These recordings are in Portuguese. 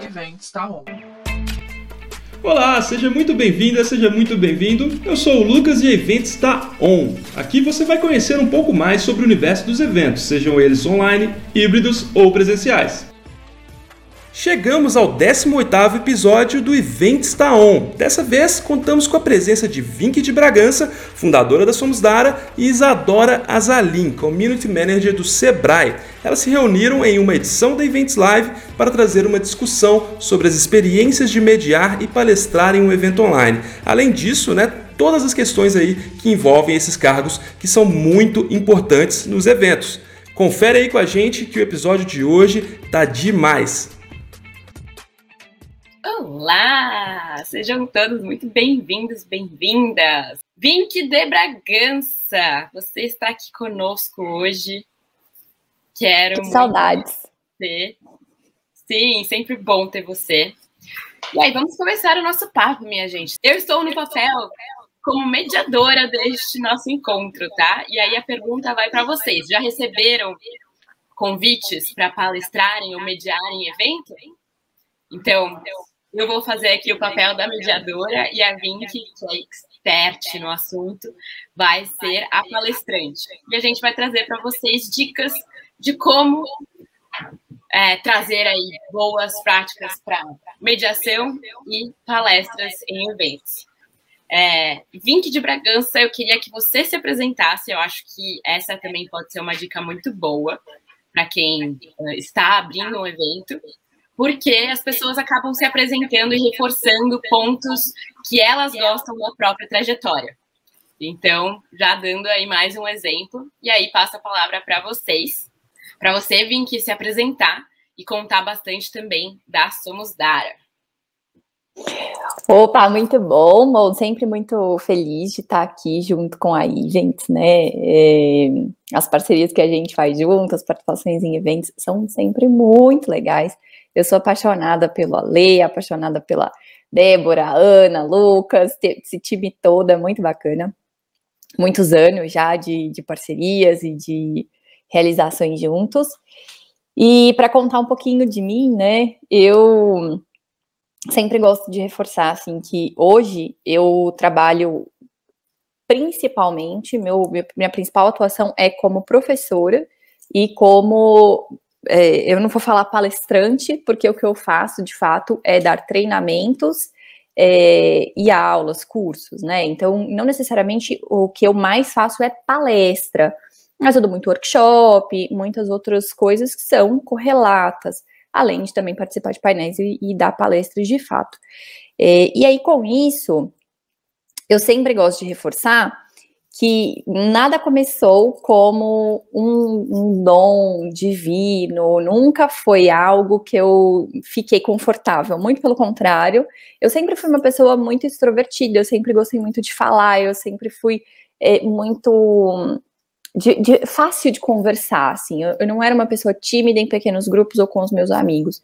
Events tá on. Olá, seja muito bem-vinda, seja muito bem-vindo. Eu sou o Lucas e Eventos está on. Aqui você vai conhecer um pouco mais sobre o universo dos eventos, sejam eles online, híbridos ou presenciais. Chegamos ao 18º episódio do Event Está On. Dessa vez, contamos com a presença de Vinky de Bragança, fundadora da Somos Dara, e Isadora Azalim, Community Manager do Sebrae. Elas se reuniram em uma edição da Events Live para trazer uma discussão sobre as experiências de mediar e palestrar em um evento online. Além disso, né, todas as questões aí que envolvem esses cargos que são muito importantes nos eventos. Confere aí com a gente que o episódio de hoje tá demais. Olá! Sejam todos muito bem-vindos, bem-vindas! Vink de Bragança, você está aqui conosco hoje. Quero. Que saudades! Você. Sim, sempre bom ter você. E aí, vamos começar o nosso papo, minha gente. Eu estou no papel como mediadora deste nosso encontro, tá? E aí a pergunta vai para vocês: já receberam convites para palestrarem ou mediarem evento? Então, eu vou fazer aqui o papel da mediadora e a Vinky, que é expert no assunto, vai ser a palestrante. E a gente vai trazer para vocês dicas de como é, trazer aí boas práticas para mediação e palestras em eventos. É, Vink de Bragança, eu queria que você se apresentasse. Eu acho que essa também pode ser uma dica muito boa para quem uh, está abrindo um evento porque as pessoas acabam se apresentando e reforçando pontos que elas gostam da própria trajetória. Então, já dando aí mais um exemplo, e aí passo a palavra para vocês, para você vir aqui se apresentar e contar bastante também da Somos Dara. Opa, muito bom, bom, sempre muito feliz de estar aqui junto com a gente, né? É, as parcerias que a gente faz junto, as participações em eventos são sempre muito legais. Eu sou apaixonada pelo Ale, apaixonada pela Débora, Ana, Lucas, esse time todo é muito bacana. Muitos anos já de, de parcerias e de realizações juntos. E para contar um pouquinho de mim, né, eu sempre gosto de reforçar assim que hoje eu trabalho principalmente, meu, minha principal atuação é como professora e como é, eu não vou falar palestrante, porque o que eu faço de fato é dar treinamentos é, e aulas, cursos, né? Então, não necessariamente o que eu mais faço é palestra, mas eu dou muito workshop, muitas outras coisas que são correlatas, além de também participar de painéis e, e dar palestras de fato. É, e aí, com isso, eu sempre gosto de reforçar que nada começou como um, um, dom divino, nunca foi algo que eu fiquei confortável, muito pelo contrário, eu sempre fui uma pessoa muito extrovertida, eu sempre gostei muito de falar, eu sempre fui é, muito de, de, fácil de conversar, assim, eu, eu não era uma pessoa tímida em pequenos grupos ou com os meus amigos,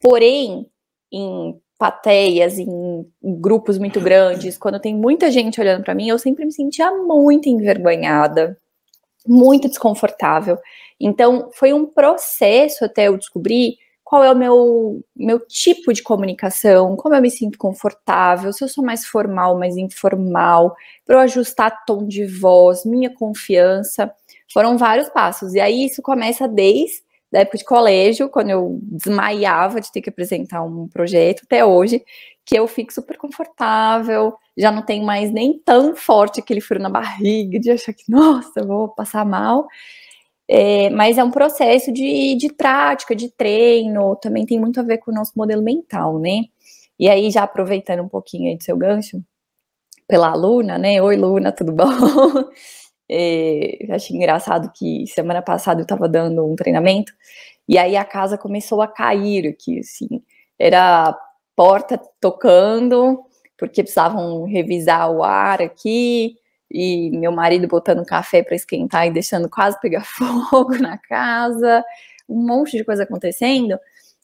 porém, em plateias, em, grupos muito grandes, quando tem muita gente olhando para mim, eu sempre me sentia muito envergonhada, muito desconfortável. Então, foi um processo até eu descobrir qual é o meu, meu tipo de comunicação, como eu me sinto confortável, se eu sou mais formal, mais informal, para eu ajustar tom de voz, minha confiança. Foram vários passos. E aí isso começa desde da época de colégio, quando eu desmaiava de ter que apresentar um projeto, até hoje, que eu fico super confortável, já não tenho mais nem tão forte aquele frio na barriga, de achar que, nossa, vou passar mal. É, mas é um processo de, de prática, de treino, também tem muito a ver com o nosso modelo mental, né? E aí, já aproveitando um pouquinho aí do seu gancho, pela aluna, né? Oi, Luna, tudo bom? É, achei engraçado que semana passada eu estava dando um treinamento e aí a casa começou a cair aqui, assim, era porta tocando, porque precisavam revisar o ar aqui, e meu marido botando café para esquentar e deixando quase pegar fogo na casa, um monte de coisa acontecendo,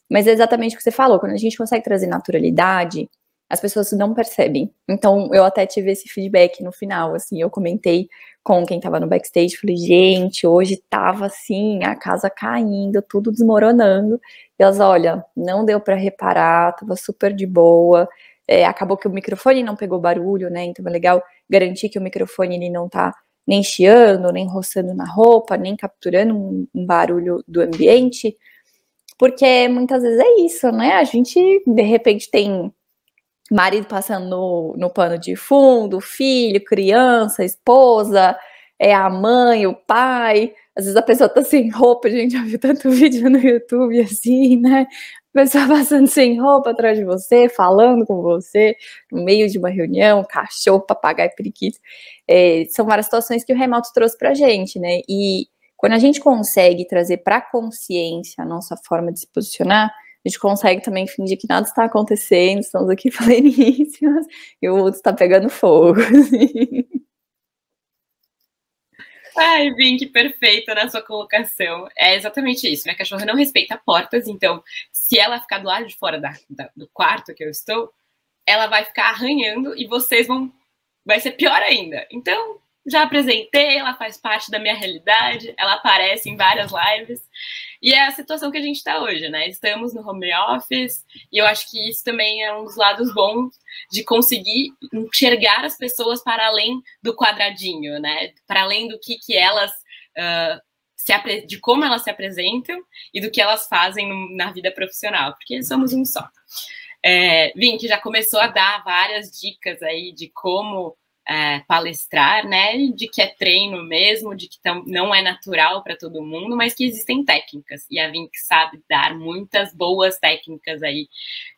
mas é exatamente o que você falou, quando a gente consegue trazer naturalidade, as pessoas não percebem. Então, eu até tive esse feedback no final, assim, eu comentei com quem tava no backstage, falei, gente, hoje tava assim, a casa caindo, tudo desmoronando. E elas, olha, não deu para reparar, tava super de boa. É, acabou que o microfone não pegou barulho, né? Então é legal garantir que o microfone ele não tá nem chiando, nem roçando na roupa, nem capturando um, um barulho do ambiente. Porque muitas vezes é isso, né? A gente, de repente, tem marido passando no, no pano de fundo, filho, criança, esposa, é a mãe, o pai. Às vezes a pessoa tá sem roupa, gente já viu tanto vídeo no YouTube assim, né? A pessoa passando sem roupa atrás de você, falando com você, no meio de uma reunião, cachorro, papagaio, periquito. É, são várias situações que o remoto trouxe pra gente, né? E quando a gente consegue trazer para consciência a nossa forma de se posicionar, a gente consegue também fingir que nada está acontecendo, estamos aqui pleníssimas, e o outro está pegando fogo. Assim. Ai, Vink, perfeita na sua colocação. É exatamente isso. Minha cachorra não respeita portas, então, se ela ficar do lado de fora da, da, do quarto que eu estou, ela vai ficar arranhando e vocês vão. Vai ser pior ainda. Então, já apresentei, ela faz parte da minha realidade, ela aparece em várias lives. E é a situação que a gente está hoje, né? Estamos no home office, e eu acho que isso também é um dos lados bons de conseguir enxergar as pessoas para além do quadradinho, né? Para além do que, que elas. Uh, de como elas se apresentam e do que elas fazem na vida profissional, porque somos um só. É, Vim, que já começou a dar várias dicas aí de como é, palestrar, né? De que é treino mesmo, de que não é natural para todo mundo, mas que existem técnicas. E a Vink sabe dar muitas boas técnicas aí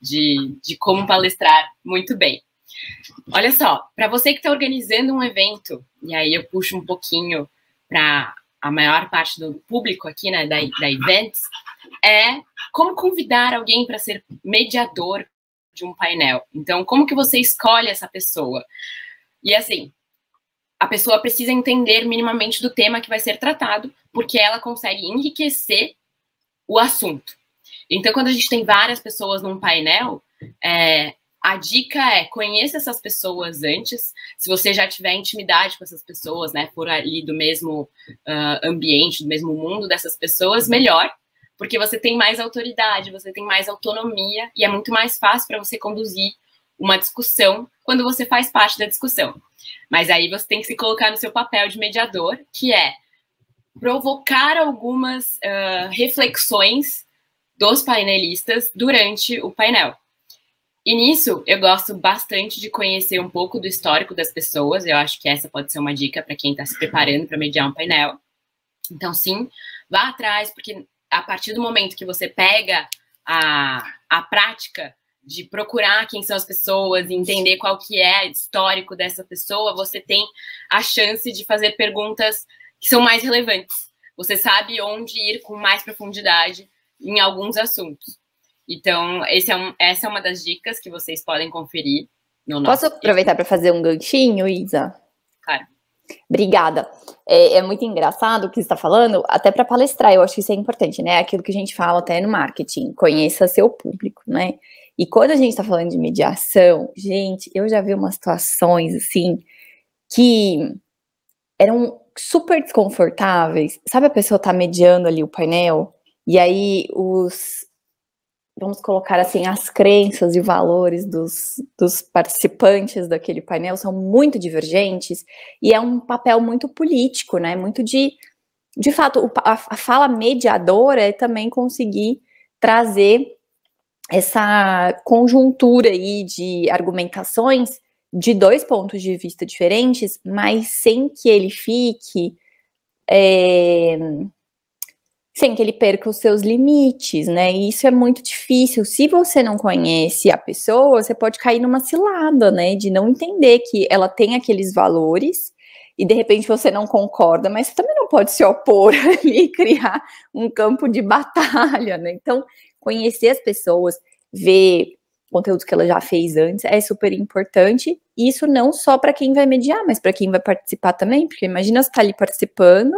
de, de como palestrar muito bem. Olha só, para você que está organizando um evento, e aí eu puxo um pouquinho para a maior parte do público aqui, né, da, da Events, é como convidar alguém para ser mediador de um painel. Então, como que você escolhe essa pessoa? E assim, a pessoa precisa entender minimamente do tema que vai ser tratado, porque ela consegue enriquecer o assunto. Então, quando a gente tem várias pessoas num painel, é, a dica é conheça essas pessoas antes. Se você já tiver intimidade com essas pessoas, né, for ali do mesmo uh, ambiente, do mesmo mundo dessas pessoas, melhor, porque você tem mais autoridade, você tem mais autonomia e é muito mais fácil para você conduzir uma discussão quando você faz parte da discussão. Mas aí você tem que se colocar no seu papel de mediador, que é provocar algumas uh, reflexões dos painelistas durante o painel. E nisso, eu gosto bastante de conhecer um pouco do histórico das pessoas. Eu acho que essa pode ser uma dica para quem está se preparando para mediar um painel. Então, sim, vá atrás, porque a partir do momento que você pega a, a prática de procurar quem são as pessoas, entender qual que é o histórico dessa pessoa, você tem a chance de fazer perguntas que são mais relevantes. Você sabe onde ir com mais profundidade em alguns assuntos. Então, é um, essa é uma das dicas que vocês podem conferir no nosso. Posso aproveitar para fazer um ganchinho, Isa? Claro. Obrigada. É, é, muito engraçado o que você está falando, até para palestrar, eu acho que isso é importante, né? Aquilo que a gente fala até no marketing, conheça seu público, né? E quando a gente está falando de mediação, gente, eu já vi umas situações assim que eram super desconfortáveis. Sabe a pessoa tá mediando ali o painel e aí os vamos colocar assim, as crenças e valores dos, dos participantes daquele painel são muito divergentes e é um papel muito político, né? Muito de, de fato, a, fala mediadora é também conseguir trazer essa conjuntura aí de argumentações de dois pontos de vista diferentes, mas sem que ele fique. É, sem que ele perca os seus limites, né? E isso é muito difícil. Se você não conhece a pessoa, você pode cair numa cilada, né? De não entender que ela tem aqueles valores e de repente você não concorda, mas você também não pode se opor ali e criar um campo de batalha, né? Então, conhecer as pessoas, ver conteúdos que ela já fez antes é super importante. Isso não só para quem vai mediar, mas para quem vai participar também, porque imagina você tá ali participando,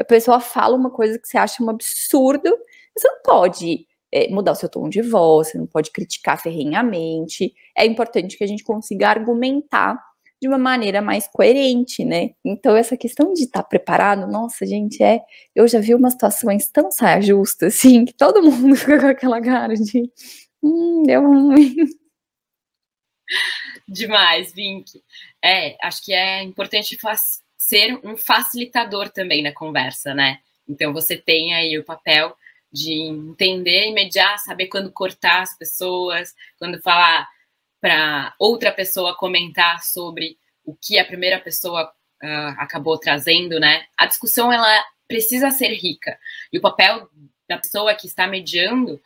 a pessoa fala uma coisa que você acha um absurdo, você não pode é, mudar o seu tom de voz, você não pode criticar ferrenhamente. É importante que a gente consiga argumentar de uma maneira mais coerente, né? Então, essa questão de estar tá preparado, nossa, gente, é. Eu já vi umas situações tão saia justa, assim, que todo mundo fica com aquela cara de. Hum, deu ruim. Demais, Vink. É, acho que é importante ser um facilitador também na conversa, né? Então, você tem aí o papel de entender mediar, saber quando cortar as pessoas, quando falar para outra pessoa comentar sobre o que a primeira pessoa uh, acabou trazendo, né? A discussão ela precisa ser rica e o papel da pessoa que está mediando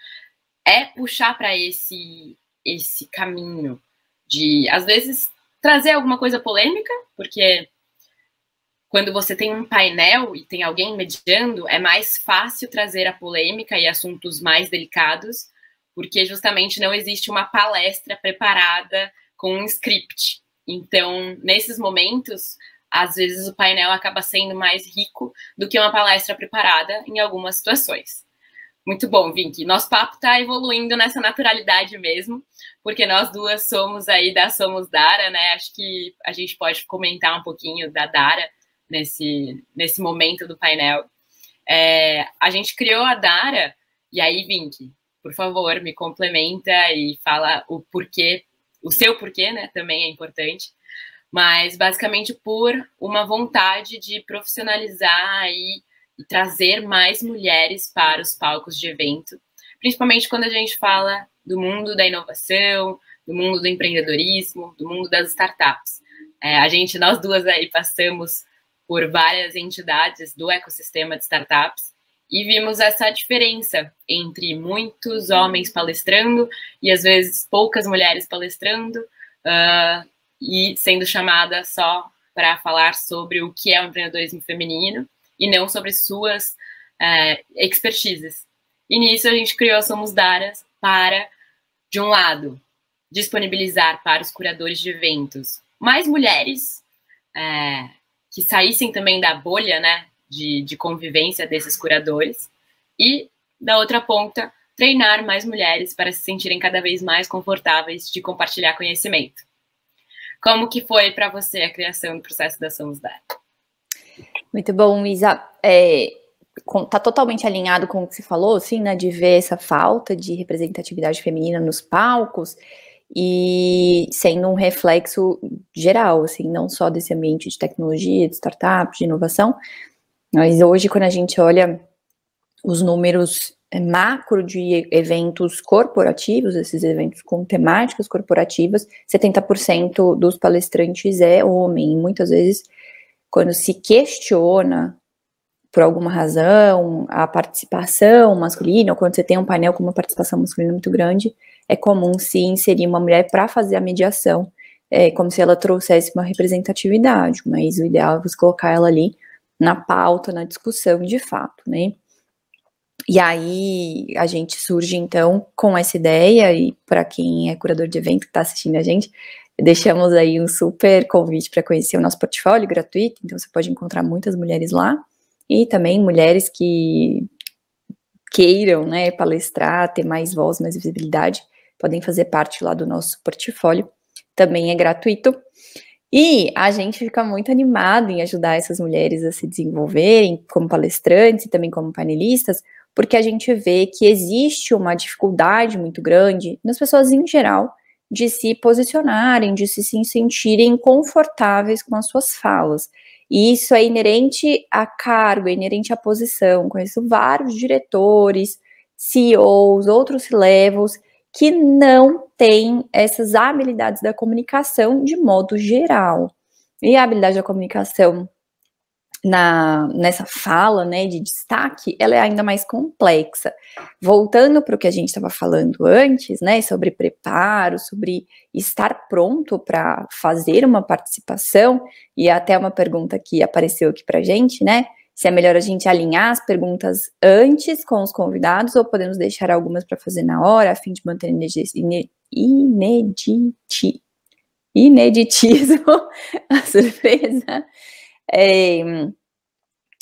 é puxar para esse esse caminho de às vezes trazer alguma coisa polêmica, porque quando você tem um painel e tem alguém mediando, é mais fácil trazer a polêmica e assuntos mais delicados, porque justamente não existe uma palestra preparada com um script. Então, nesses momentos, às vezes o painel acaba sendo mais rico do que uma palestra preparada em algumas situações. Muito bom, Vink. Nosso papo está evoluindo nessa naturalidade mesmo, porque nós duas somos aí da Somos Dara, né? Acho que a gente pode comentar um pouquinho da Dara nesse, nesse momento do painel. É, a gente criou a Dara, e aí, Vink, por favor, me complementa e fala o porquê, o seu porquê, né? Também é importante. Mas basicamente por uma vontade de profissionalizar e, trazer mais mulheres para os palcos de evento, principalmente quando a gente fala do mundo da inovação, do mundo do empreendedorismo, do mundo das startups. É, a gente, nós duas aí passamos por várias entidades do ecossistema de startups e vimos essa diferença entre muitos homens palestrando e às vezes poucas mulheres palestrando uh, e sendo chamada só para falar sobre o que é o empreendedorismo feminino e não sobre suas uh, expertises. E nisso a gente criou Somos Daras para, de um lado, disponibilizar para os curadores de eventos mais mulheres uh, que saíssem também da bolha, né, de, de convivência desses curadores. E, da outra ponta, treinar mais mulheres para se sentirem cada vez mais confortáveis de compartilhar conhecimento. Como que foi para você a criação do processo da Somos Dar? Muito bom, Isa. É, tá totalmente alinhado com o que você falou, assim, né, de ver essa falta de representatividade feminina nos palcos e sendo um reflexo geral, assim, não só desse ambiente de tecnologia, de startup, de inovação, mas hoje quando a gente olha os números é, macro de eventos corporativos, esses eventos com temáticas corporativas, 70% dos palestrantes é homem, muitas vezes quando se questiona por alguma razão a participação masculina, ou quando você tem um painel com uma participação masculina muito grande, é comum se inserir uma mulher para fazer a mediação, é, como se ela trouxesse uma representatividade, mas o ideal é você colocar ela ali na pauta, na discussão de fato, né? E aí a gente surge então com essa ideia, e para quem é curador de evento que está assistindo a gente, deixamos aí um super convite para conhecer o nosso portfólio gratuito, então você pode encontrar muitas mulheres lá, e também mulheres que queiram né, palestrar, ter mais voz, mais visibilidade, podem fazer parte lá do nosso portfólio. Também é gratuito. E a gente fica muito animado em ajudar essas mulheres a se desenvolverem como palestrantes e também como panelistas, porque a gente vê que existe uma dificuldade muito grande nas pessoas em geral de se posicionarem, de se sentirem confortáveis com as suas falas. E isso é inerente a cargo, é inerente à posição. Conheço vários diretores, CEOs, outros levels que não têm essas habilidades da comunicação de modo geral. E a habilidade da comunicação na, nessa fala né, de destaque, ela é ainda mais complexa. Voltando para o que a gente estava falando antes, né, sobre preparo, sobre estar pronto para fazer uma participação, e até uma pergunta que apareceu aqui para a gente, né? Se é melhor a gente alinhar as perguntas antes com os convidados ou podemos deixar algumas para fazer na hora, a fim de manter inediti ineditismo, a surpresa. É,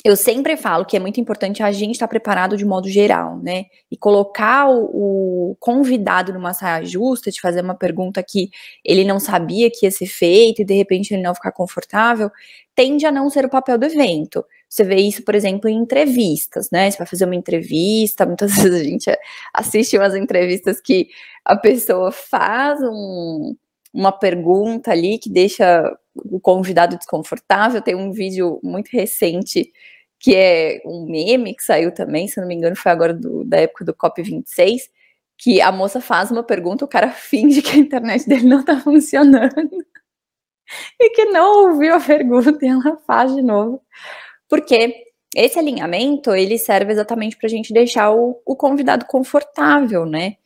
eu sempre falo que é muito importante a gente estar tá preparado de modo geral, né? E colocar o, o, convidado numa saia justa, de fazer uma pergunta que ele não sabia que ia ser feita e de repente ele não ficar confortável, tende a não ser o papel do evento. Você vê isso, por exemplo, em entrevistas, né? Você vai fazer uma entrevista, muitas vezes a gente assiste umas entrevistas que a pessoa faz um, uma pergunta ali que deixa o convidado desconfortável. Tem um vídeo muito recente que é um meme que saiu também, se não me engano, foi agora do, da época do COP26, que a moça faz uma pergunta, o cara finge que a internet dele não tá funcionando e que não ouviu a pergunta e ela faz de novo. Porque esse alinhamento, ele serve exatamente para a gente deixar o, o convidado confortável, né?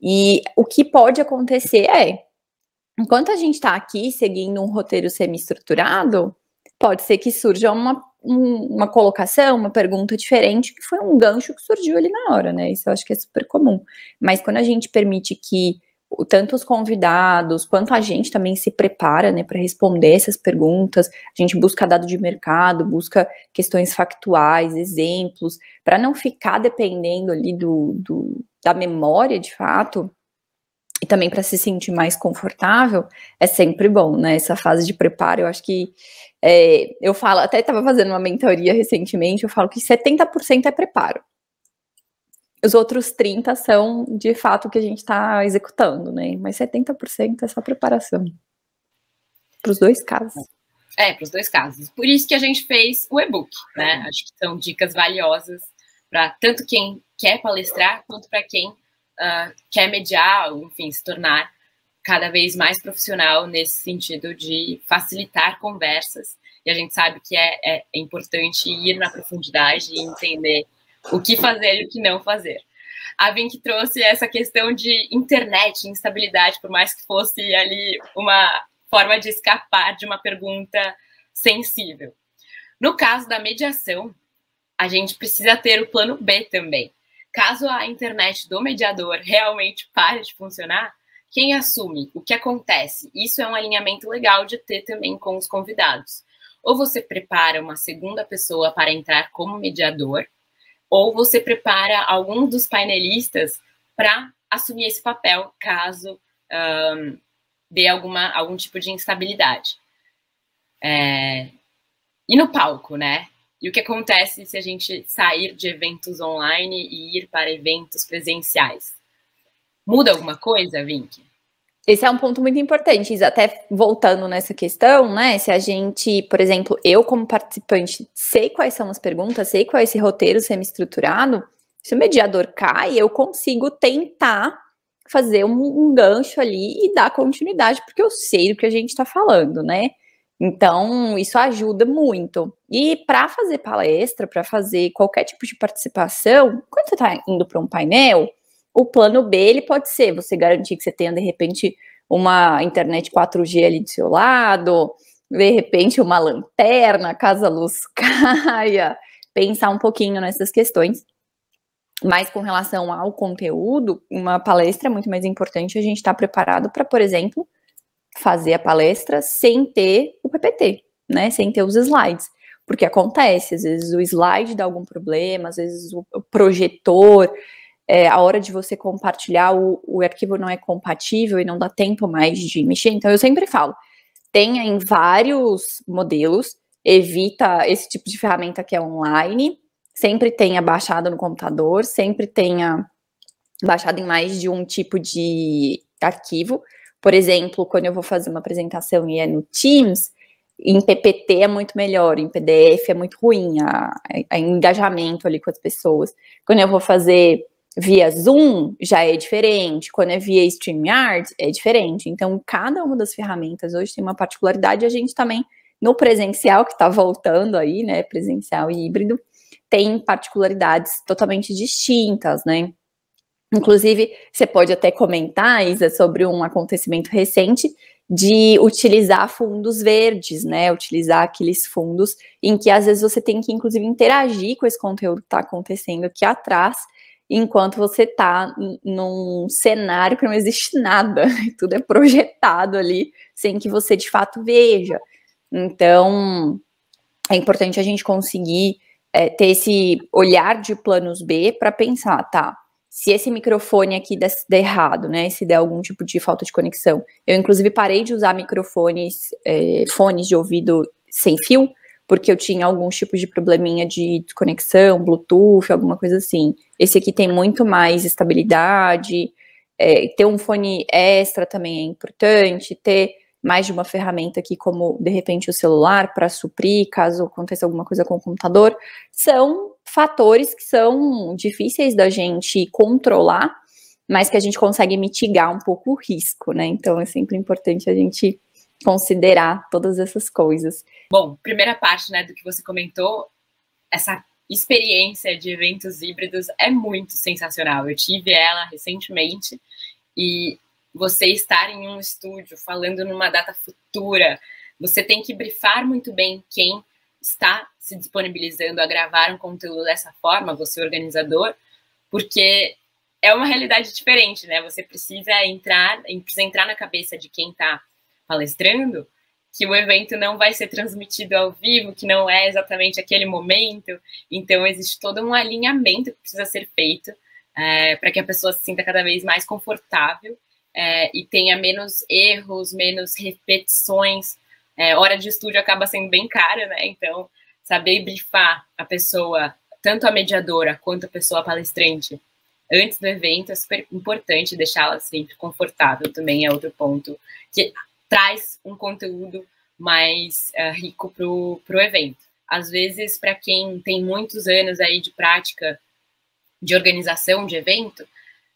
E o que pode acontecer é, enquanto a gente está aqui seguindo um roteiro semi-estruturado, pode ser que surja uma, um, uma colocação, uma pergunta diferente, que foi um gancho que surgiu ali na hora, né? Isso eu acho que é super comum. Mas quando a gente permite que tanto os convidados quanto a gente também se prepara, né, para responder essas perguntas, a gente busca dado de mercado, busca questões factuais, exemplos, para não ficar dependendo ali do, do da memória de fato, e também para se sentir mais confortável, é sempre bom, né? Essa fase de preparo, eu acho que é, eu falo, até estava fazendo uma mentoria recentemente, eu falo que 70% é preparo. Os outros 30% são de fato o que a gente está executando, né? Mas 70% é só preparação. Para os dois casos. É, para os dois casos. Por isso que a gente fez o e-book, né? Acho que são dicas valiosas para tanto quem quer palestrar quanto para quem uh, quer mediar, enfim, se tornar cada vez mais profissional nesse sentido de facilitar conversas. E a gente sabe que é, é, é importante ir na profundidade e entender o que fazer e o que não fazer. A Vink trouxe essa questão de internet, instabilidade, por mais que fosse ali uma forma de escapar de uma pergunta sensível. No caso da mediação, a gente precisa ter o plano B também. Caso a internet do mediador realmente pare de funcionar, quem assume o que acontece? Isso é um alinhamento legal de ter também com os convidados. Ou você prepara uma segunda pessoa para entrar como mediador, ou você prepara algum dos painelistas para assumir esse papel caso um, dê alguma, algum tipo de instabilidade. É... E no palco, né? E o que acontece se a gente sair de eventos online e ir para eventos presenciais? Muda alguma coisa, Vink? Esse é um ponto muito importante, até voltando nessa questão, né? Se a gente, por exemplo, eu como participante sei quais são as perguntas, sei qual é esse roteiro semi-estruturado, se o mediador cai, eu consigo tentar fazer um, um gancho ali e dar continuidade, porque eu sei do que a gente está falando, né? Então, isso ajuda muito. E para fazer palestra, para fazer qualquer tipo de participação, quando você está indo para um painel, o plano B ele pode ser você garantir que você tenha, de repente, uma internet 4G ali do seu lado, de repente, uma lanterna, caso a luz caia, pensar um pouquinho nessas questões. Mas com relação ao conteúdo, uma palestra é muito mais importante a gente estar tá preparado para, por exemplo, fazer a palestra sem ter o PPT, né? Sem ter os slides. Porque acontece, às vezes o slide dá algum problema, às vezes o projetor, é, a hora de você compartilhar, o, o arquivo não é compatível e não dá tempo mais de mexer. Então eu sempre falo, tenha em vários modelos, evita esse tipo de ferramenta que é online, sempre tenha baixado no computador, sempre tenha baixado em mais de um tipo de arquivo, por exemplo, quando eu vou fazer uma apresentação e é no Teams, em PPT é muito melhor, em PDF é muito ruim, a, a engajamento ali com as pessoas. Quando eu vou fazer via Zoom, já é diferente. Quando é via StreamYard, é diferente. Então, cada uma das ferramentas hoje tem uma particularidade. A gente também, no presencial, que está voltando aí, né, presencial e híbrido, tem particularidades totalmente distintas, né? Inclusive, você pode até comentar, Isa, sobre um acontecimento recente de utilizar fundos verdes, né? Utilizar aqueles fundos em que às vezes você tem que, inclusive, interagir com esse conteúdo que está acontecendo aqui atrás, enquanto você está num cenário que não existe nada, tudo é projetado ali, sem que você de fato veja. Então, é importante a gente conseguir é, ter esse olhar de planos B para pensar, tá? Se esse microfone aqui der, der, errado, né? Se der algum tipo de falta de conexão. Eu, inclusive, parei de usar microfones, é, fones de ouvido sem fio, porque eu tinha alguns tipos de probleminha de desconexão, Bluetooth, alguma coisa assim. Esse aqui tem muito mais estabilidade. É, ter um fone extra também é importante. Ter mais de uma ferramenta aqui, como de repente o celular, para suprir caso aconteça alguma coisa com o computador, são fatores que são difíceis da gente controlar, mas que a gente consegue mitigar um pouco o risco, né? Então é sempre importante a gente considerar todas essas coisas. Bom, primeira parte, né, do que você comentou, essa experiência de eventos híbridos é muito sensacional. Eu tive ela recentemente e você estar em um estúdio falando numa data futura, você tem que brifar muito bem quem está se disponibilizando a gravar um conteúdo dessa forma, você organizador, porque é uma realidade diferente, né? Você precisa entrar, precisa entrar na cabeça de quem está palestrando que o evento não vai ser transmitido ao vivo, que não é exatamente aquele momento. Então, existe todo um alinhamento que precisa ser feito é, para que a pessoa se sinta cada vez mais confortável é, e tenha menos erros, menos repetições. É, hora de estúdio acaba sendo bem cara, né? Então, saber brifar a pessoa, tanto a mediadora quanto a pessoa palestrante, antes do evento é super importante, deixá-la sempre confortável também é outro ponto que traz um conteúdo mais uh, rico para o evento. Às vezes, para quem tem muitos anos aí de prática de organização de evento,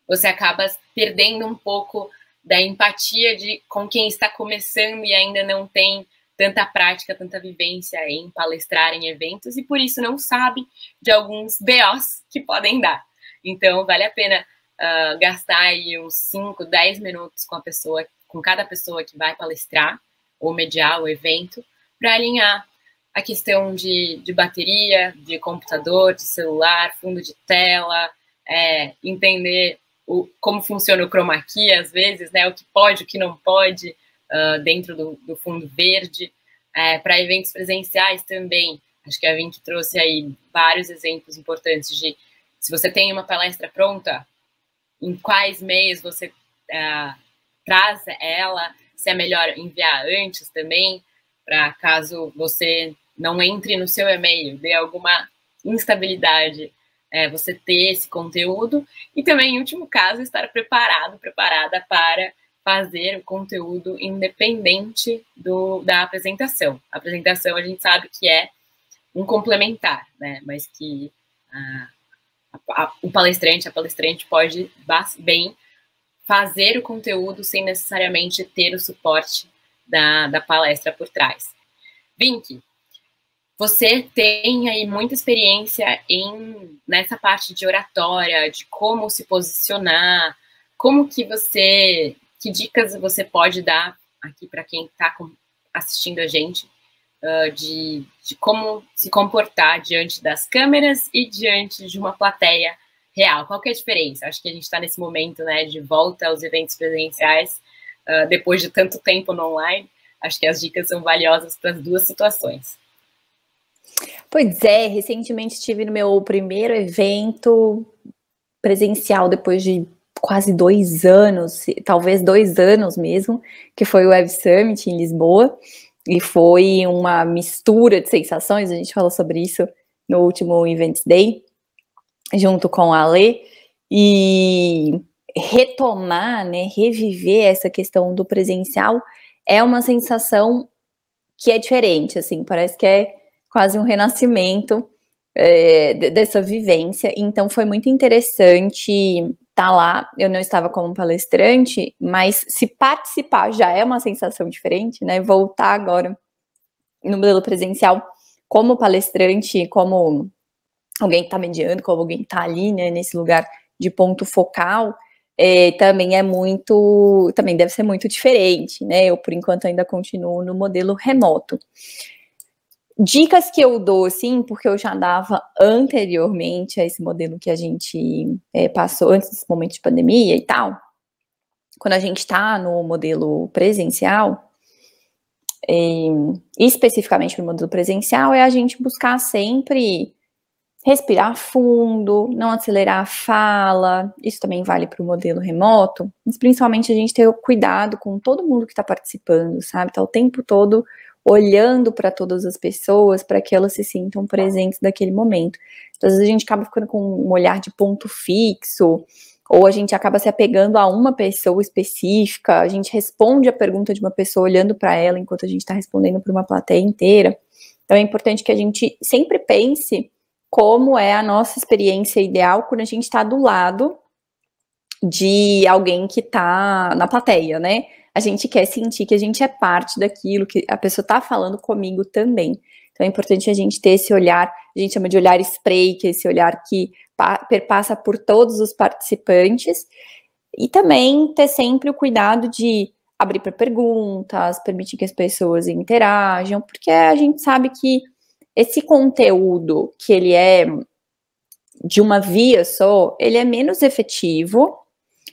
você acaba perdendo um pouco da empatia de com quem está começando e ainda não tem tanta prática, tanta vivência em palestrar em eventos e por isso não sabe de alguns BOs que podem dar. Então, vale a pena uh, gastar aí uns 5, 10 minutos com a pessoa, com cada pessoa que vai palestrar ou mediar o evento, para alinhar a questão de, de bateria, de computador, de celular, fundo de tela, é, entender o, como funciona o chroma key, às vezes, né, o que pode, o que não pode, uh, dentro do, do, fundo verde. É, Para eventos presenciais também, acho que a Vink trouxe aí vários exemplos importantes de se você tem uma palestra pronta, em quais meios você uh, traz ela, se é melhor enviar antes também, para caso você não entre no seu e-mail, dê alguma instabilidade é, você ter esse conteúdo e também, em último caso, estar preparado, preparada para fazer o conteúdo independente do, da apresentação. A apresentação a gente sabe que é um complementar, né? Mas que a, a, o palestrante, a palestrante pode bem fazer o conteúdo sem necessariamente ter o suporte da, da palestra por trás. Vink, você tem aí muita experiência em nessa parte de oratória, de como se posicionar, como que você, que dicas você pode dar aqui para quem está assistindo a gente uh, de, de como se comportar diante das câmeras e diante de uma plateia real? Qual que é a diferença? Acho que a gente está nesse momento, né, de volta aos eventos presenciais uh, depois de tanto tempo no online. Acho que as dicas são valiosas para as duas situações. Pois é, recentemente estive no meu primeiro evento presencial depois de quase dois anos, talvez dois anos mesmo, que foi o Web Summit em Lisboa, e foi uma mistura de sensações, a gente falou sobre isso no último Events Day, junto com a Ale, e retomar, né, reviver essa questão do presencial é uma sensação que é diferente, assim, parece que é quase um renascimento é, dessa vivência. Então foi muito interessante estar tá lá. Eu não estava como palestrante, mas se participar já é uma sensação diferente, né? Voltar agora no modelo presencial como palestrante, como alguém que está mediando, como alguém que está ali, né, nesse lugar de ponto focal, é, também é muito, também deve ser muito diferente, né? Eu, por enquanto, ainda continuo no modelo remoto. Dicas que eu dou, sim, porque eu já dava anteriormente a esse modelo que a gente é, passou antes desse momento de pandemia e tal. Quando a gente está no modelo presencial, é, especificamente no modelo presencial, é a gente buscar sempre respirar fundo, não acelerar a fala, isso também vale para o modelo remoto, mas principalmente a gente ter cuidado com todo mundo que está participando, sabe? Tá o tempo todo olhando para todas as pessoas para que elas se sintam presentes naquele momento. Às vezes a gente acaba ficando com um olhar de ponto fixo, ou a gente acaba se apegando a uma pessoa específica, a gente responde a pergunta de uma pessoa olhando para ela enquanto a gente está respondendo para uma plateia inteira. Então é importante que a gente sempre pense como é a nossa experiência ideal quando a gente está do lado de alguém que está na plateia, né? A gente quer sentir que a gente é parte daquilo, que a pessoa está falando comigo também. Então é importante a gente ter esse olhar, a gente chama de olhar spray, que é esse olhar que perpassa por todos os participantes, e também ter sempre o cuidado de abrir para perguntas, permitir que as pessoas interajam, porque a gente sabe que esse conteúdo que ele é de uma via só, ele é menos efetivo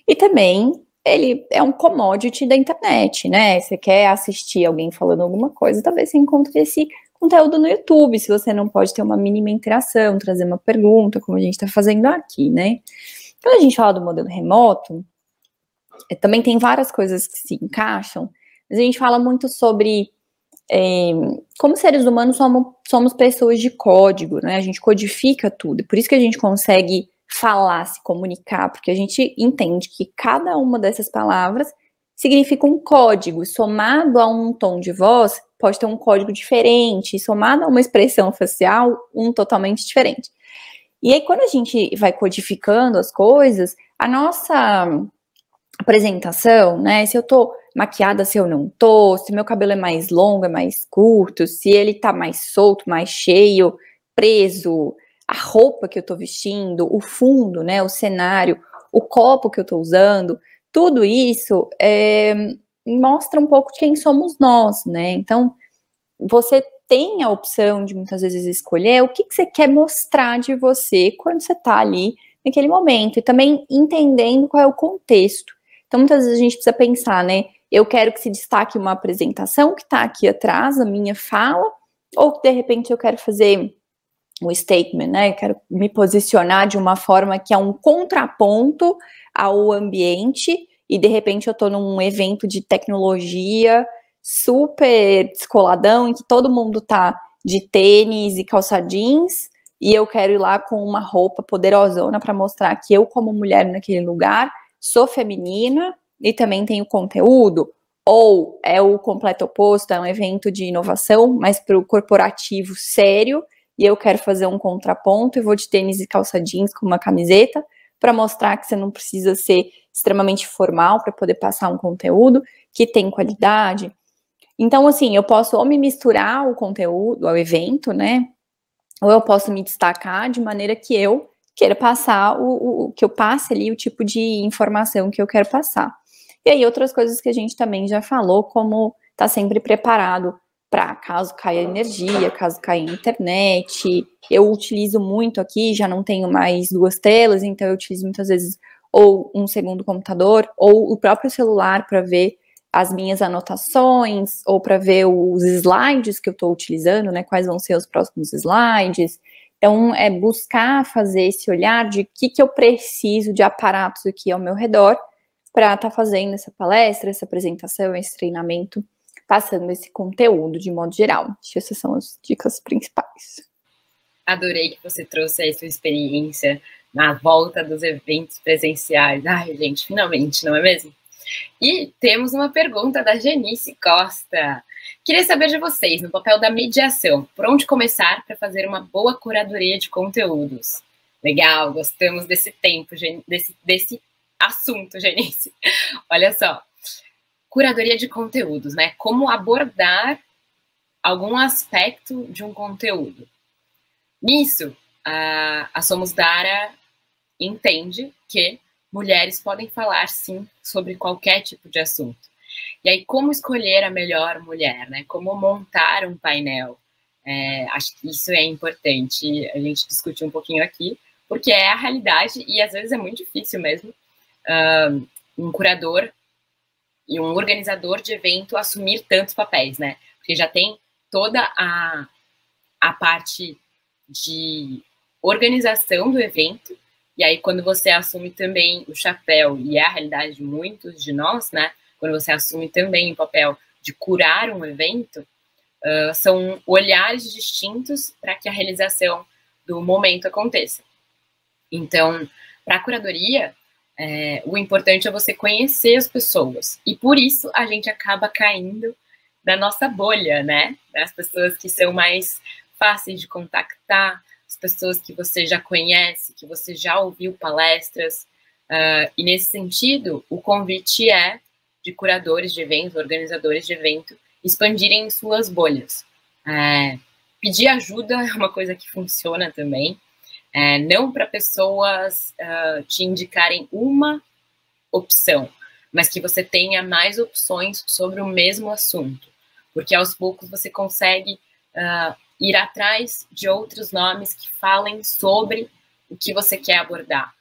e também ele é um commodity da internet, né? Você quer assistir alguém falando alguma coisa, talvez você encontre esse conteúdo no YouTube, se você não pode ter uma mínima interação, trazer uma pergunta, como a gente está fazendo aqui, né? Quando a gente fala do modelo remoto, é, também tem várias coisas que se encaixam, mas a gente fala muito sobre é, como seres humanos somos, somos pessoas de código, né? A gente codifica tudo, por isso que a gente consegue falar, se comunicar, porque a gente entende que cada uma dessas palavras significa um código, somado a um tom de voz, pode ter um código diferente, somado a uma expressão facial, um totalmente diferente. E aí, quando a gente vai codificando as coisas, a nossa apresentação, né? Se eu tô maquiada, se eu não tô, se meu cabelo é mais longo, é mais curto, se ele tá mais solto, mais cheio, preso, a roupa que eu tô vestindo, o fundo, né? O cenário, o copo que eu tô usando, tudo isso é, mostra um pouco de quem somos nós, né? Então, você tem a opção de muitas vezes escolher o que, que você quer mostrar de você quando você tá ali naquele momento, e também entendendo qual é o contexto. Então, muitas vezes a gente precisa pensar, né? Eu quero que se destaque uma apresentação que está aqui atrás, a minha fala, ou que de repente eu quero fazer um statement, né? Eu quero me posicionar de uma forma que é um contraponto ao ambiente, e de repente eu estou num evento de tecnologia super descoladão, em que todo mundo tá de tênis e calça jeans, e eu quero ir lá com uma roupa poderosona para mostrar que eu, como mulher naquele lugar, sou feminina e também tenho conteúdo, ou é o completo oposto, é um evento de inovação, mas para o corporativo sério, e eu quero fazer um contraponto e vou de tênis e calça jeans com uma camiseta para mostrar que você não precisa ser extremamente formal para poder passar um conteúdo que tem qualidade. Então, assim, eu posso ou me misturar o conteúdo ao evento, né? Ou eu posso me destacar de maneira que eu queira passar o, o, que eu passe ali o tipo de informação que eu quero passar. E aí outras coisas que a gente também já falou, como tá sempre preparado para caso caia energia, caso caia internet. Eu utilizo muito aqui, já não tenho mais duas telas, então eu utilizo muitas vezes ou um segundo computador ou o próprio celular para ver as minhas anotações ou para ver os slides que eu estou utilizando, né? Quais vão ser os próximos slides. Então, é buscar fazer esse olhar de o que, que eu preciso de aparatos aqui ao meu redor para estar tá fazendo essa palestra, essa apresentação, esse treinamento, passando esse conteúdo de modo geral. Essas são as dicas principais. Adorei que você trouxe aí sua experiência na volta dos eventos presenciais. Ai, gente, finalmente, não é mesmo? E temos uma pergunta da Genice Costa. Queria saber de vocês, no papel da mediação, por onde começar para fazer uma boa curadoria de conteúdos? Legal, gostamos desse tempo, desse, desse assunto, Genice. Olha só, curadoria de conteúdos, né? Como abordar algum aspecto de um conteúdo. Nisso, a, Somos Dara entende que mulheres podem falar sim sobre qualquer tipo de assunto. E aí, como escolher a melhor mulher, né? Como montar um painel? É, acho que isso é importante a gente discutir um pouquinho aqui, porque é a realidade e às vezes é muito difícil mesmo uh, um curador e um organizador de evento assumir tantos papéis, né? Porque já tem toda a, a parte de organização do evento, e aí quando você assume também o chapéu, e é a realidade de muitos de nós, né? Quando você assume também o papel de curar um evento, uh, são olhares distintos para que a realização do momento aconteça. Então, para a curadoria, é, o importante é você conhecer as pessoas. E por isso a gente acaba caindo na nossa bolha, né? Das pessoas que são mais fáceis de contactar, as pessoas que você já conhece, que você já ouviu palestras. Uh, e nesse sentido, o convite é de curadores de evento, organizadores de evento, expandirem suas bolhas. É, pedir ajuda é uma coisa que funciona também. É, não para pessoas uh, te indicarem uma opção, mas que você tenha mais opções sobre o mesmo assunto, porque aos poucos você consegue uh, ir atrás de outros nomes que falem sobre o que você quer abordar.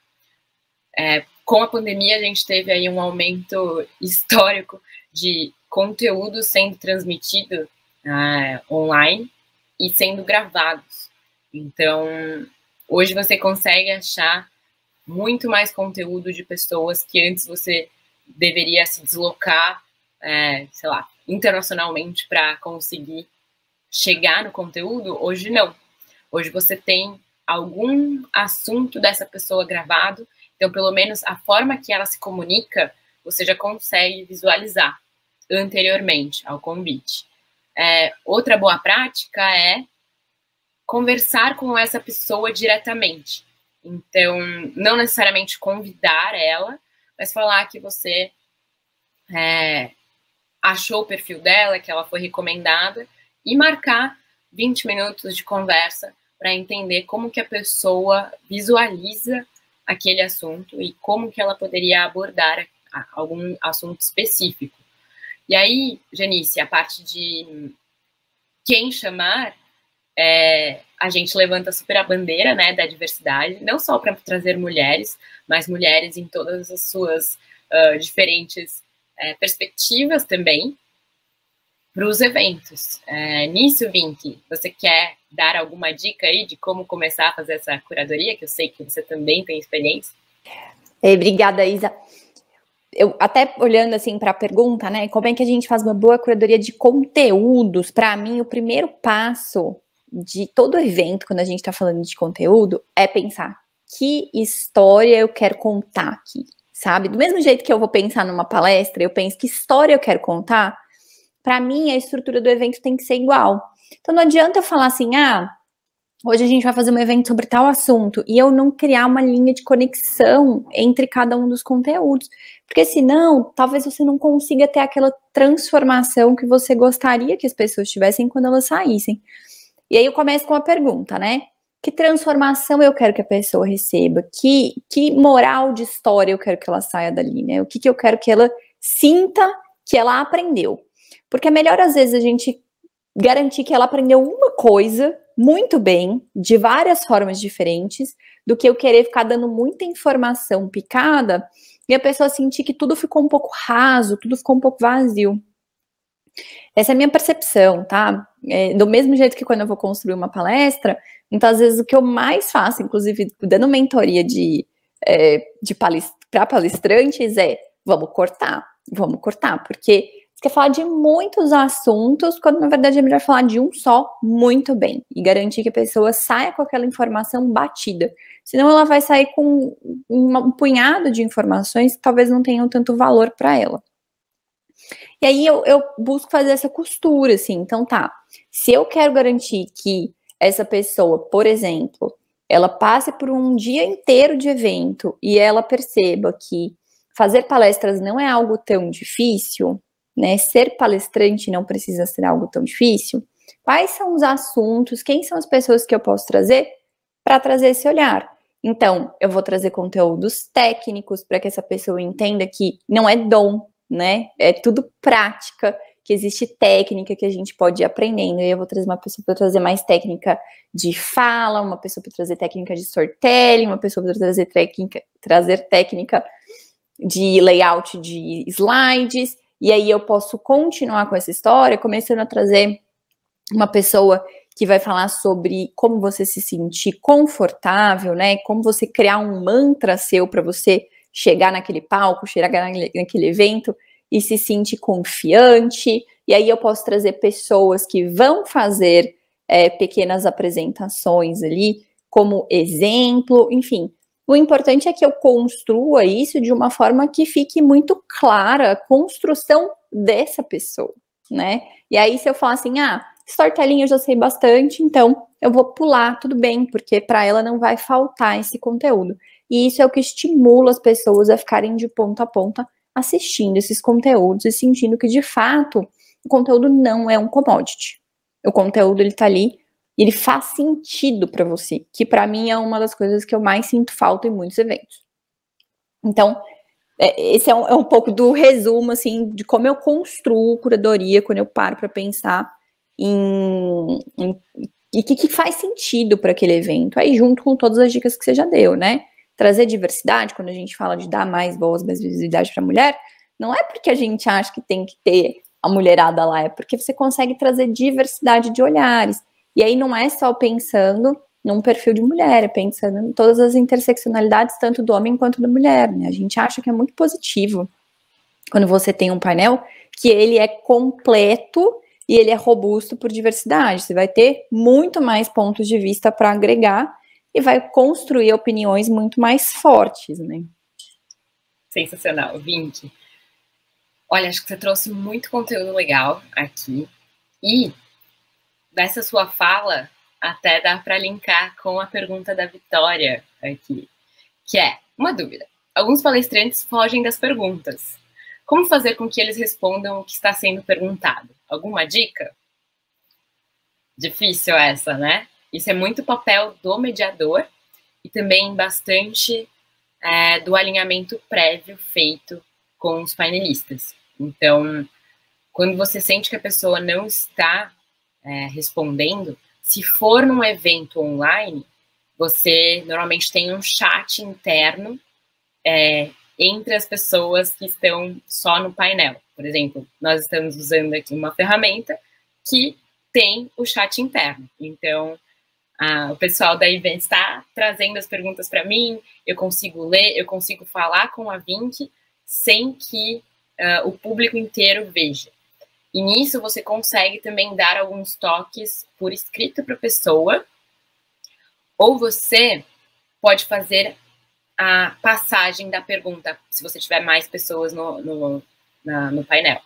É, com a pandemia, a gente teve aí um aumento histórico de conteúdo sendo transmitido uh, online e sendo gravados. Então, Hoje você consegue achar muito mais conteúdo de pessoas que antes você deveria se deslocar, é, sei lá, internacionalmente para conseguir chegar no conteúdo. Hoje não. Hoje você tem algum assunto dessa pessoa gravado, então pelo menos a forma que ela se comunica você já consegue visualizar anteriormente ao convite. É, outra boa prática é conversar com essa pessoa diretamente. Então, não necessariamente convidar ela, mas falar que você é, achou o perfil dela, que ela foi recomendada, e marcar 20 minutos de conversa para entender como que a pessoa visualiza aquele assunto e como que ela poderia abordar algum assunto específico. E aí, Janice, a parte de quem chamar, é, a gente levanta super a bandeira né, da diversidade, não só para trazer mulheres, mas mulheres em todas as suas uh, diferentes é, perspectivas também para os eventos. É, nisso, Vink, você quer dar alguma dica aí de como começar a fazer essa curadoria, que eu sei que você também tem experiência? Obrigada, Isa. Eu até olhando assim para a pergunta, né? Como é que a gente faz uma boa curadoria de conteúdos? Para mim, o primeiro passo de todo evento, quando a gente está falando de conteúdo, é pensar que história eu quero contar aqui, sabe? Do mesmo jeito que eu vou pensar numa palestra, eu penso que história eu quero contar. Para mim, a estrutura do evento tem que ser igual. Então, não adianta eu falar assim, ah, hoje a gente vai fazer um evento sobre tal assunto e eu não criar uma linha de conexão entre cada um dos conteúdos. Porque senão, talvez você não consiga ter aquela transformação que você gostaria que as pessoas tivessem quando elas saíssem. E aí eu começo com uma pergunta, né? Que transformação eu quero que a pessoa receba? Que, que moral de história eu quero que ela saia dali, né? O que, que eu quero que ela sinta que ela aprendeu? Porque é melhor, às vezes, a gente garantir que ela aprendeu uma coisa muito bem, de várias formas diferentes, do que eu querer ficar dando muita informação picada e a pessoa sentir que tudo ficou um pouco raso, tudo ficou um pouco vazio. Essa é a minha percepção, tá? É, do mesmo jeito que quando eu vou construir uma palestra, muitas vezes o que eu mais faço, inclusive dando mentoria de, é, de palest para palestrantes, é vamos cortar, vamos cortar, porque você quer falar de muitos assuntos, quando na verdade é melhor falar de um só muito bem e garantir que a pessoa saia com aquela informação batida. Senão ela vai sair com um punhado de informações que talvez não tenham tanto valor para ela. E aí eu, eu busco fazer essa costura, assim. Então tá, se eu quero garantir que essa pessoa, por exemplo, ela passe por um dia inteiro de evento e ela perceba que fazer palestras não é algo tão difícil, né? Ser palestrante não precisa ser algo tão difícil. Quais são os assuntos? Quem são as pessoas que eu posso trazer para trazer esse olhar? Então, eu vou trazer conteúdos técnicos para que essa pessoa entenda que não é dom, né? É tudo prática, que existe técnica que a gente pode ir aprendendo. E eu vou trazer uma pessoa para trazer mais técnica de fala, uma pessoa para trazer técnica de storytelling, uma pessoa para trazer técnica, trazer técnica de layout de slides. E aí eu posso continuar com essa história, começando a trazer uma pessoa que vai falar sobre como você se sentir confortável, né? Como você criar um mantra seu para você chegar naquele palco, chegar naquele evento e se sentir confiante. E aí eu posso trazer pessoas que vão fazer é, pequenas apresentações ali como exemplo, enfim. O importante é que eu construa isso de uma forma que fique muito clara a construção dessa pessoa, né? E aí, se eu falar assim, ah, storytelling eu já sei bastante, então eu vou pular, tudo bem, porque para ela não vai faltar esse conteúdo. E isso é o que estimula as pessoas a ficarem de ponta a ponta assistindo esses conteúdos e sentindo que de fato o conteúdo não é um commodity. O conteúdo ele tá ali e ele faz sentido para você, que para mim é uma das coisas que eu mais sinto falta em muitos eventos. Então, é, esse é um, é um pouco do resumo assim de como eu construo curadoria quando eu paro para pensar em, em e que, que faz sentido para aquele evento. Aí junto com todas as dicas que você já deu, né? Trazer diversidade, quando a gente fala de dar mais voz, mais visibilidade para a mulher, não é porque a gente acha que tem que ter a mulherada lá, é porque você consegue trazer diversidade de olhares. E aí não é só pensando num perfil de mulher, é pensando em todas as interseccionalidades, tanto do homem quanto da mulher. Né? A gente acha que é muito positivo quando você tem um painel que ele é completo e ele é robusto por diversidade. Você vai ter muito mais pontos de vista para agregar e vai construir opiniões muito mais fortes, né? Sensacional, Vink. Olha, acho que você trouxe muito conteúdo legal aqui. E dessa sua fala, até dá para linkar com a pergunta da Vitória aqui, que é uma dúvida. Alguns palestrantes fogem das perguntas. Como fazer com que eles respondam o que está sendo perguntado? Alguma dica? Difícil essa, né? Isso é muito papel do mediador e também bastante é, do alinhamento prévio feito com os painelistas. Então, quando você sente que a pessoa não está é, respondendo, se for num evento online, você normalmente tem um chat interno é, entre as pessoas que estão só no painel. Por exemplo, nós estamos usando aqui uma ferramenta que tem o chat interno. Então, ah, o pessoal da event está trazendo as perguntas para mim, eu consigo ler, eu consigo falar com a Vink sem que uh, o público inteiro veja. E nisso você consegue também dar alguns toques por escrito para a pessoa, ou você pode fazer a passagem da pergunta, se você tiver mais pessoas no, no, na, no painel,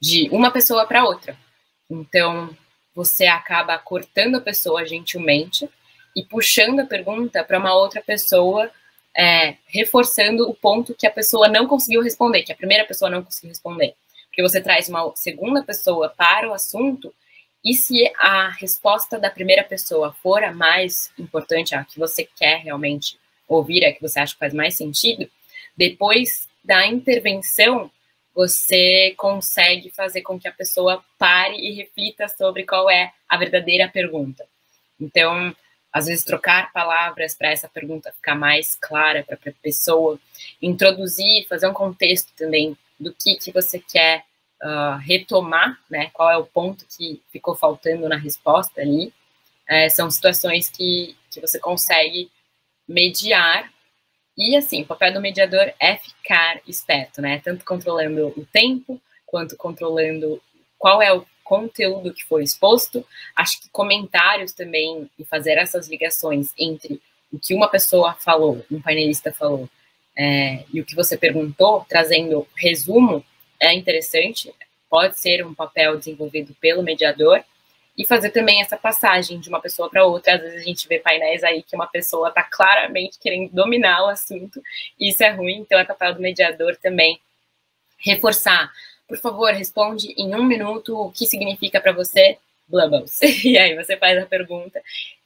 de uma pessoa para outra. Então, você acaba cortando a pessoa gentilmente e puxando a pergunta para uma outra pessoa, é, reforçando o ponto que a pessoa não conseguiu responder, que a primeira pessoa não conseguiu responder. Porque você traz uma segunda pessoa para o assunto, e se a resposta da primeira pessoa for a mais importante, a que você quer realmente ouvir, a que você acha que faz mais sentido, depois da intervenção você consegue fazer com que a pessoa pare e reflita sobre qual é a verdadeira pergunta. Então, às vezes, trocar palavras para essa pergunta ficar mais clara para a pessoa, introduzir, fazer um contexto também do que, que você quer uh, retomar, né? Qual é o ponto que ficou faltando na resposta ali. É, são situações que, que você consegue mediar e assim, o papel do mediador é ficar esperto, né? Tanto controlando o tempo, quanto controlando qual é o conteúdo que foi exposto. Acho que comentários também e fazer essas ligações entre o que uma pessoa falou, um painelista falou, é, e o que você perguntou, trazendo resumo, é interessante. Pode ser um papel desenvolvido pelo mediador e fazer também essa passagem de uma pessoa para outra. Às vezes a gente vê painéis aí que uma pessoa está claramente querendo dominar o assunto, e isso é ruim, então é papel do mediador também reforçar. Por favor, responde em um minuto o que significa para você Blubbles. E aí você faz a pergunta.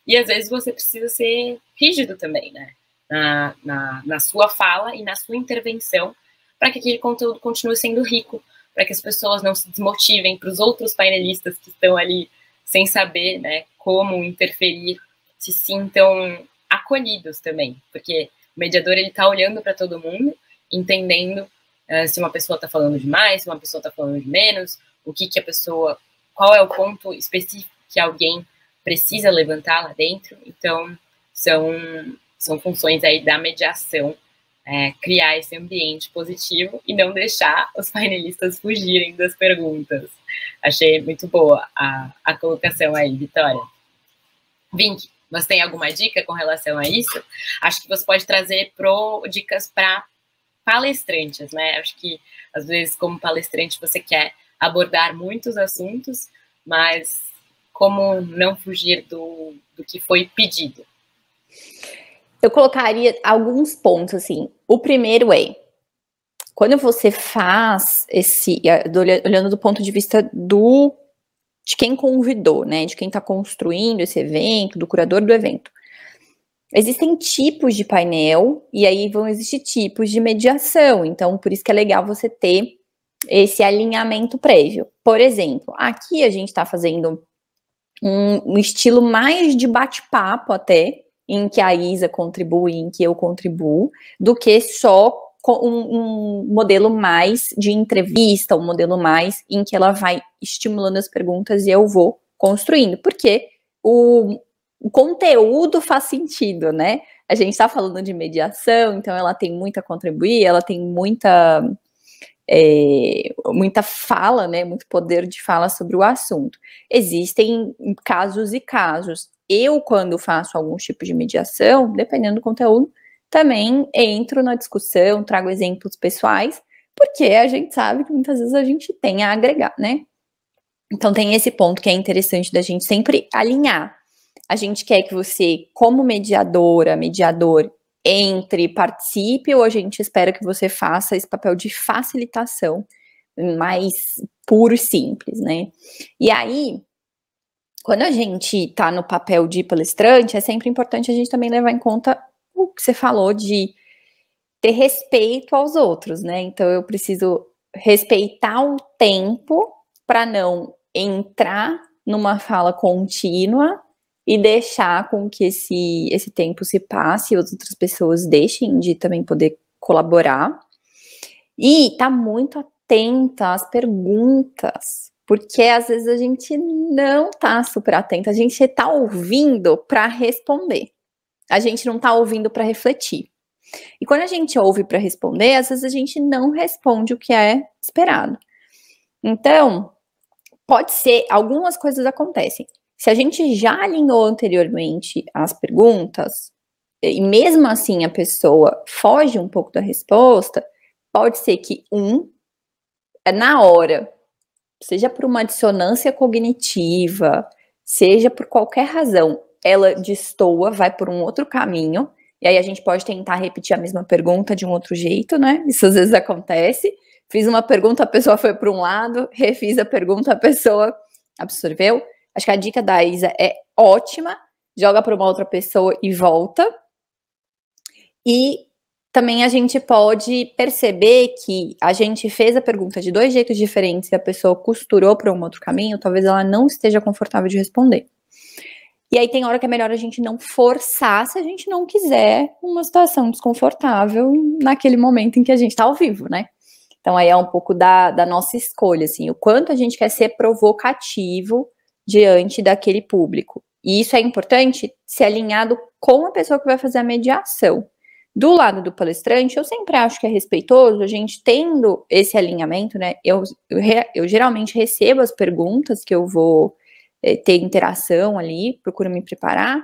E às vezes você precisa ser rígido também, né? Na, na, na sua fala e na sua intervenção, para que aquele conteúdo continue sendo rico, para que as pessoas não se desmotivem, para os outros painelistas que estão ali sem saber né, como interferir, se sintam acolhidos também, porque o mediador ele está olhando para todo mundo, entendendo uh, se uma pessoa está falando demais, se uma pessoa está falando de menos, o que que a pessoa, qual é o ponto específico que alguém precisa levantar lá dentro. Então, são, são funções aí da mediação, é, criar esse ambiente positivo e não deixar os painelistas fugirem das perguntas. Achei muito boa a, a colocação aí, Vitória. Vink, você tem alguma dica com relação a isso? Acho que você pode trazer pro, dicas para palestrantes, né? Acho que às vezes, como palestrante, você quer abordar muitos assuntos, mas como não fugir do, do que foi pedido? Eu colocaria alguns pontos assim. O primeiro é quando você faz esse, olhando do ponto de vista do de quem convidou, né, de quem está construindo esse evento, do curador do evento. Existem tipos de painel e aí vão existir tipos de mediação. Então, por isso que é legal você ter esse alinhamento prévio. Por exemplo, aqui a gente está fazendo um, um, estilo mais de bate-papo até, em que a Isa contribui, em que eu contribuo, do que só um, um, modelo mais de entrevista, um modelo mais em que ela vai estimulando as perguntas e eu vou construindo, porque o, o conteúdo faz sentido, né? A gente está falando de mediação, então ela tem muito a contribuir, ela tem muita é, muita fala, né, muito poder de fala sobre o assunto. Existem casos e casos. Eu, quando faço algum tipo de mediação, dependendo do conteúdo, também entro na discussão, trago exemplos pessoais, porque a gente sabe que muitas vezes a gente tem a agregar, né? Então tem esse ponto que é interessante da gente sempre alinhar. A gente quer que você, como mediadora, mediador, entre, participe, ou a gente espera que você faça esse papel de facilitação mais puro e simples, né? E aí, quando a gente tá no papel de palestrante, é sempre importante a gente também levar em conta o que você falou de ter respeito aos outros, né? Então eu preciso respeitar o tempo para não entrar numa fala contínua e deixar com que esse, esse tempo se passe e as outras pessoas deixem de também poder colaborar. E tá muito atenta às perguntas, porque às vezes a gente não tá super atenta, a gente tá ouvindo para responder. A gente não tá ouvindo para refletir. E quando a gente ouve para responder, às vezes a gente não responde o que é esperado. Então, pode ser, algumas coisas acontecem. Se a gente já alinhou anteriormente as perguntas, e mesmo assim a pessoa foge um pouco da resposta, pode ser que um, na hora, seja por uma dissonância cognitiva, seja por qualquer razão, ela destoa, vai por um outro caminho, e aí a gente pode tentar repetir a mesma pergunta de um outro jeito, né? Isso às vezes acontece. Fiz uma pergunta, a pessoa foi para um lado, refiz a pergunta, a pessoa absorveu. Acho que a dica da Isa é ótima. Joga para uma outra pessoa e volta. E também a gente pode perceber que a gente fez a pergunta de dois jeitos diferentes e a pessoa costurou para um outro caminho, talvez ela não esteja confortável de responder. E aí tem hora que é melhor a gente não forçar se a gente não quiser uma situação desconfortável naquele momento em que a gente está ao vivo, né? Então aí é um pouco da, da nossa escolha, assim, o quanto a gente quer ser provocativo diante daquele público. E isso é importante ser alinhado com a pessoa que vai fazer a mediação. Do lado do palestrante, eu sempre acho que é respeitoso a gente tendo esse alinhamento, né? Eu, eu, eu geralmente recebo as perguntas que eu vou é, ter interação ali, procuro me preparar,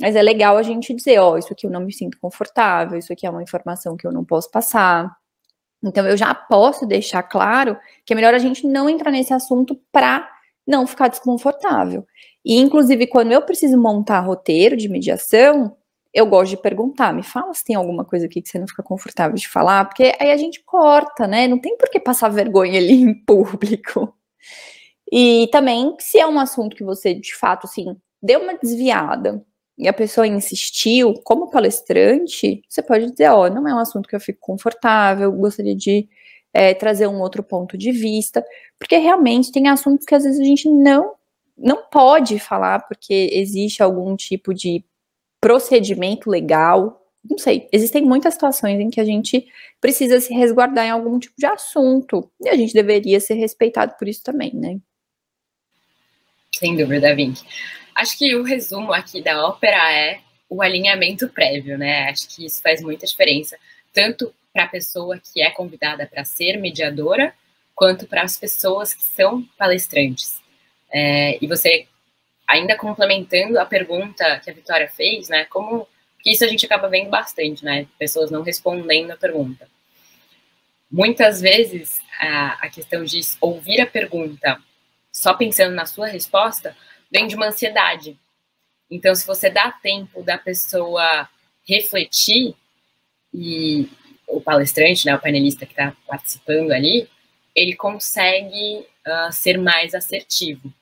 mas é legal a gente dizer: ó, oh, isso aqui eu não me sinto confortável, isso aqui é uma informação que eu não posso passar. Então, eu já posso deixar claro que é melhor a gente não entrar nesse assunto para não ficar desconfortável. E, inclusive, quando eu preciso montar roteiro de mediação, eu gosto de perguntar, me fala se tem alguma coisa aqui que você não fica confortável de falar, porque aí a gente corta, né? Não tem por que passar vergonha ali em público. E também, se é um assunto que você, de fato, assim, deu uma desviada e a pessoa insistiu, como palestrante, você pode dizer, ó, oh, não é um assunto que eu fico confortável, gostaria de é, trazer um outro ponto de vista, porque realmente tem assuntos que às vezes a gente não não pode falar porque existe algum tipo de procedimento legal. Não sei, existem muitas situações em que a gente precisa se resguardar em algum tipo de assunto. E a gente deveria ser respeitado por isso também, né? Sem dúvida, Vink. Acho que o resumo aqui da ópera é o alinhamento prévio, né? Acho que isso faz muita diferença, tanto para a pessoa que é convidada para ser mediadora, quanto para as pessoas que são palestrantes. É, e você, ainda complementando a pergunta que a Vitória fez, né? Como que isso a gente acaba vendo bastante, né? Pessoas não respondendo a pergunta. Muitas vezes a, a questão de ouvir a pergunta só pensando na sua resposta vem de uma ansiedade. Então, se você dá tempo da pessoa refletir e o palestrante, né, o painelista que está participando ali, ele consegue uh, ser mais assertivo.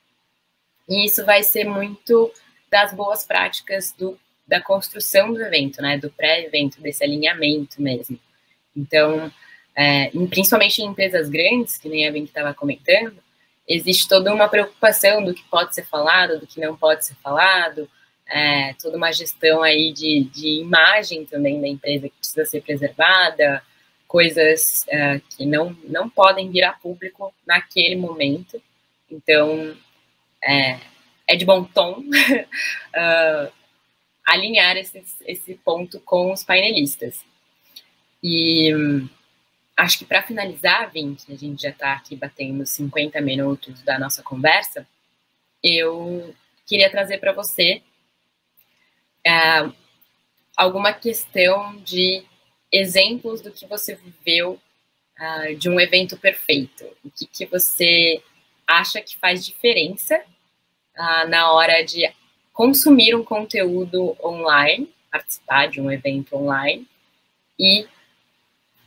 E isso vai ser muito das boas práticas do, da construção do evento, né, do pré-evento, desse alinhamento mesmo. Então, é, principalmente em empresas grandes, que nem a Ben estava comentando, existe toda uma preocupação do que pode ser falado, do que não pode ser falado, é, toda uma gestão aí de, de imagem também da empresa que precisa ser preservada, coisas é, que não, não podem vir a público naquele momento. Então, é, é de bom tom uh, alinhar esses, esse ponto com os painelistas. E acho que para finalizar, Vink, a gente já está aqui batendo 50 minutos da nossa conversa, eu queria trazer para você é, alguma questão de exemplos do que você viveu uh, de um evento perfeito. O que, que você acha que faz diferença uh, na hora de consumir um conteúdo online, participar de um evento online e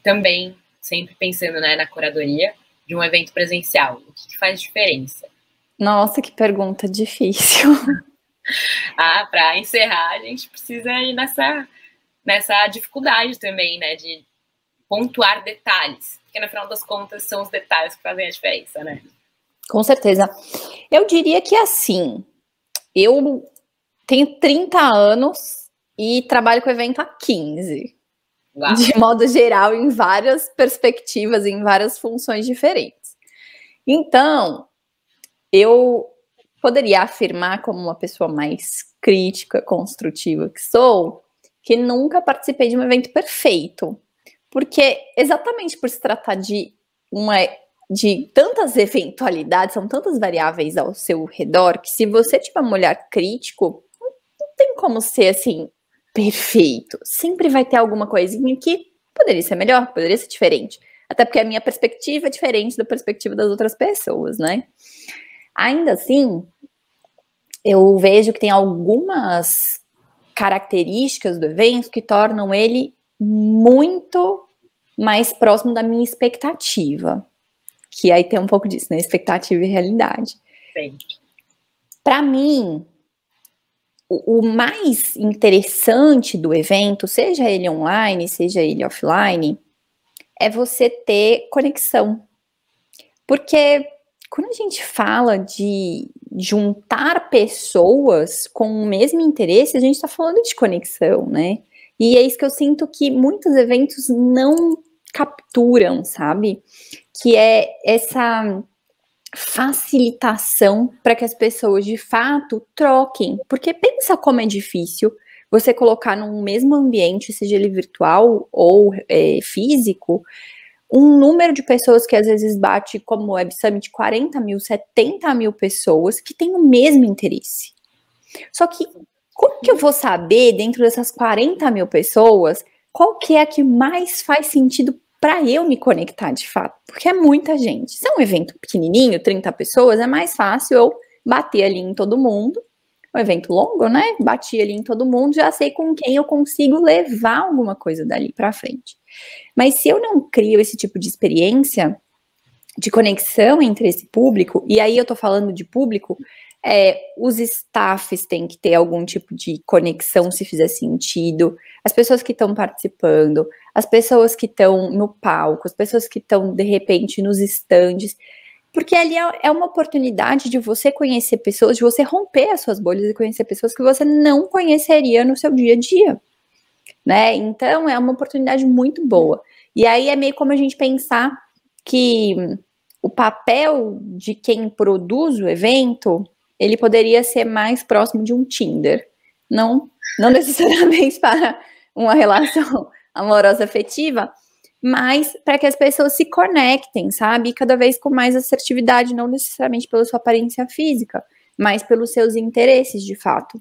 também sempre pensando né, na curadoria de um evento presencial. O que, que faz diferença? Nossa, que pergunta difícil. ah, para encerrar, a gente precisa ir nessa, nessa dificuldade também, né, de pontuar detalhes, porque no final das contas são os detalhes que fazem a diferença, né? Com certeza. Eu diria que assim, eu tenho 30 anos e trabalho com evento há 15. Uau. de modo geral, em várias perspectivas, em várias funções diferentes. Então, eu poderia afirmar, como uma pessoa mais crítica, construtiva que sou, que nunca participei de um evento perfeito. Porque exatamente por se tratar de uma de tantas eventualidades, são tantas variáveis ao seu redor, que se você tiver um olhar crítico, não tem como ser assim, perfeito. Sempre vai ter alguma coisinha que poderia ser melhor, poderia ser diferente. Até porque a minha perspectiva é diferente da perspectiva das outras pessoas, né? Ainda assim, eu vejo que tem algumas características do evento que tornam ele muito mais próximo da minha expectativa. Que aí tem um pouco disso, né? Expectativa e realidade. Para mim, o, mais interessante do evento, seja ele online, seja ele offline, é você ter conexão. Porque quando a gente fala de juntar pessoas com o mesmo interesse, a gente está falando de conexão, né? E é isso que eu sinto que muitos eventos não capturam, sabe? Que é essa facilitação para que as pessoas de fato troquem, porque pensa como é difícil você colocar num mesmo ambiente, seja ele virtual ou é, físico, um número de pessoas que às vezes bate como Web Summit 40 mil, 70 mil pessoas que têm o mesmo interesse. Só que como que eu vou saber dentro dessas 40 mil pessoas qual que é a que mais faz sentido para eu me conectar de fato, porque é muita gente. Se é um evento pequenininho, 30 pessoas, é mais fácil eu bater ali em todo mundo. Um evento longo, né? Bati ali em todo mundo, já sei com quem eu consigo levar alguma coisa dali para frente. Mas se eu não crio esse tipo de experiência de conexão entre esse público, e aí eu tô falando de público, é, os staffs têm que ter algum tipo de conexão, se fizer sentido, as pessoas que estão participando, as pessoas que estão no palco, as pessoas que estão, de repente, nos estandes, porque ali é, é uma oportunidade de você conhecer pessoas, de você romper as suas bolhas e conhecer pessoas que você não conheceria no seu dia a dia, né? Então, é uma oportunidade muito boa. E aí é meio como a gente pensar que o papel de quem produz o evento ele poderia ser mais próximo de um Tinder. Não, não necessariamente para uma relação amorosa afetiva, mas para que as pessoas se conectem, sabe? Cada vez com mais assertividade, não necessariamente pela sua aparência física, mas pelos seus interesses de fato.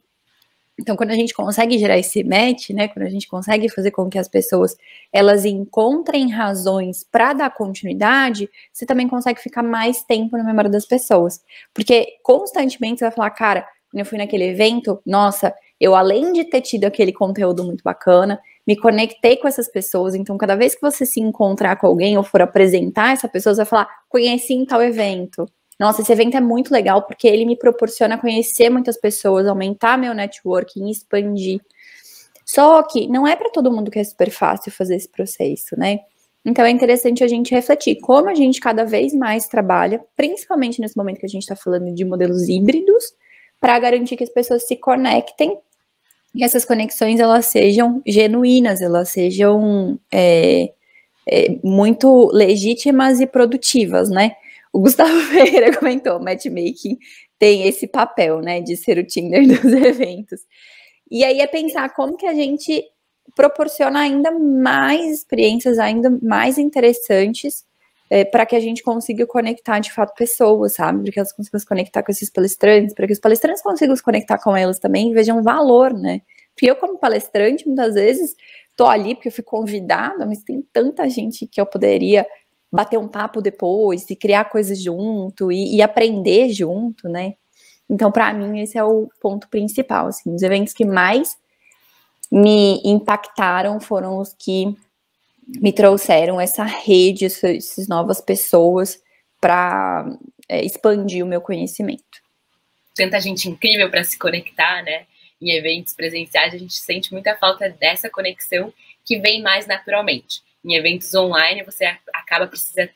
Então, quando a gente consegue gerar esse match, né, quando a gente consegue fazer com que as pessoas elas encontrem razões para dar continuidade, você também consegue ficar mais tempo na memória das pessoas. Porque constantemente você vai falar, cara, quando eu fui naquele evento, nossa, eu além de ter tido aquele conteúdo muito bacana, me conectei com essas pessoas. Então, cada vez que você se encontrar com alguém ou for apresentar essa pessoa, você vai falar, conheci em tal evento nossa, esse evento é muito legal porque ele me proporciona conhecer muitas pessoas, aumentar meu networking, expandir. Só que não é para todo mundo que é super fácil fazer esse processo, né? Então é interessante a gente refletir como a gente cada vez mais trabalha, principalmente nesse momento que a gente está falando de modelos híbridos, para garantir que as pessoas se conectem e essas conexões elas sejam genuínas, elas sejam é, é, muito legítimas e produtivas, né? O Gustavo Ferreira comentou, matchmaking tem esse papel, né, de ser o Tinder dos eventos. E aí é pensar como que a gente proporciona ainda mais experiências, ainda mais interessantes, é, para que a gente consiga conectar de fato pessoas, sabe? Para que elas consigam se conectar com esses palestrantes, para que os palestrantes consigam se conectar com elas também e vejam valor, né? Porque eu, como palestrante, muitas vezes tô ali porque eu fui convidada, mas tem tanta gente que eu poderia bater um papo depois e criar coisas junto e, e aprender junto, né? Então, para mim, esse é o ponto principal. Assim, os eventos que mais me impactaram foram os que me trouxeram essa rede, essas novas pessoas para é, expandir o meu conhecimento. Tanta gente incrível para se conectar, né? Em eventos presenciais, a gente sente muita falta dessa conexão que vem mais naturalmente em eventos online, você acaba precisa,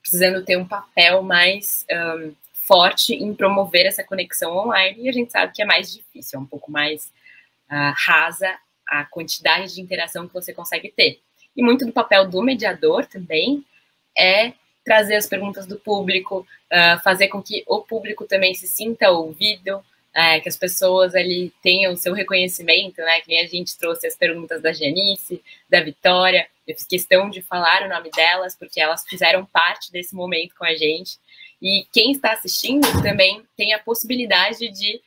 precisando ter um papel mais um, forte em promover essa conexão online, e a gente sabe que é mais difícil, é um pouco mais uh, rasa a quantidade de interação que você consegue ter. E muito do papel do mediador também é trazer as perguntas do público, uh, fazer com que o público também se sinta ouvido, é, que as pessoas ali tenham o seu reconhecimento, né? Que a gente trouxe as perguntas da Janice, da Vitória. Eu fiz questão de falar o nome delas, porque elas fizeram parte desse momento com a gente. E quem está assistindo também tem a possibilidade de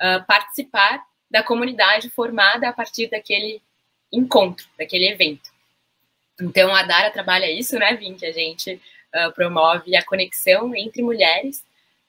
uh, participar da comunidade formada a partir daquele encontro, daquele evento. Então, a Dara trabalha isso, né, Vim, que a gente uh, promove a conexão entre mulheres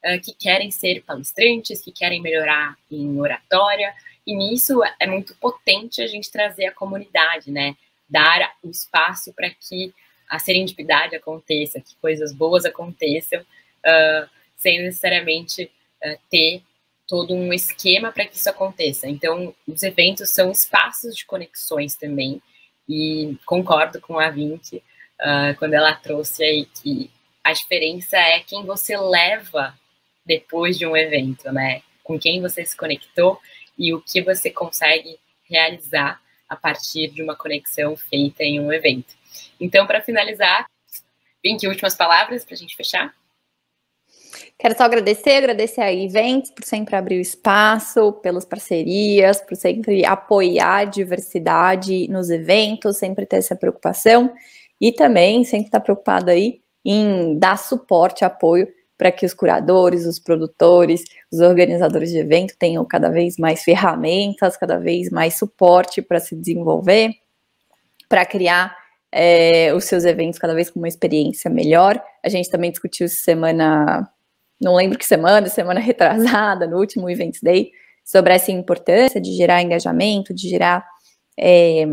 uh, que querem ser palestrantes, que querem melhorar em oratória, e nisso é muito potente a gente trazer a comunidade, né? Dar o espaço para que a serendipidade aconteça, que coisas boas aconteçam, uh, sem necessariamente uh, ter todo um esquema para que isso aconteça. Então, os eventos são espaços de conexões também, e concordo com a Vinci uh, quando ela trouxe aí que a diferença é quem você leva depois de um evento, né? Com quem você se conectou e o que você consegue realizar a partir de uma conexão feita em um evento. Então, para finalizar, vem que últimas palavras para a gente fechar. Quero só agradecer, agradecer a Eventos por sempre abrir o espaço, pelas parcerias, por sempre apoiar a diversidade nos eventos, sempre ter essa preocupação e também sempre estar preocupado aí em dar suporte, apoio para que os curadores, os produtores, os organizadores de evento tenham cada vez mais ferramentas, cada vez mais suporte para se desenvolver, para criar é, os seus eventos cada vez com uma experiência melhor. A gente também discutiu semana, não lembro que semana, semana retrasada, no último Events Day, sobre essa importância de gerar engajamento, de gerar é,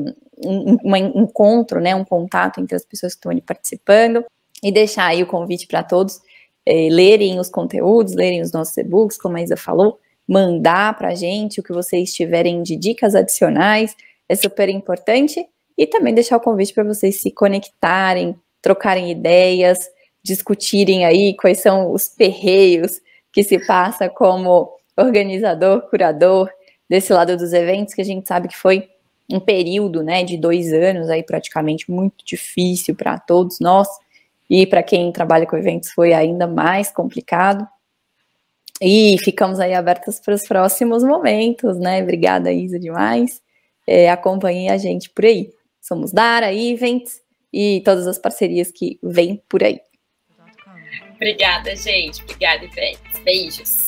um, um, encontro, né, um contato entre as pessoas que estão ali participando, e deixar aí o convite para todos é, lerem os conteúdos, lerem os nossos e-books, como a Isa falou, mandar para a gente o que vocês tiverem de dicas adicionais, é super importante. E também deixar o convite para vocês se conectarem, trocarem ideias, discutirem aí quais são os perreios que se passa como organizador, curador desse lado dos eventos, que a gente sabe que foi um período, né, de dois anos aí praticamente muito difícil para todos nós. E para quem trabalha com eventos foi ainda mais complicado. E ficamos aí abertos para os próximos momentos, né? Obrigada, Isa, demais. É, acompanhe a gente por aí. Somos Dara, Events e todas as parcerias que vêm por aí. Obrigada, gente. Obrigada, Events. Beijos.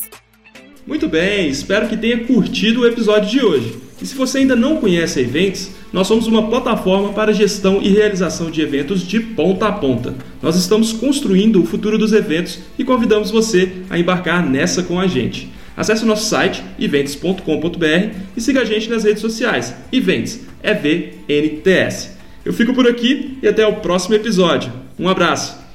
Muito bem, espero que tenha curtido o episódio de hoje. E se você ainda não conhece a Events, nós somos uma plataforma para gestão e realização de eventos de ponta a ponta. Nós estamos construindo o futuro dos eventos e convidamos você a embarcar nessa com a gente. Acesse o nosso site events.com.br e siga a gente nas redes sociais. Events, EVNTS. Eu fico por aqui e até o próximo episódio. Um abraço!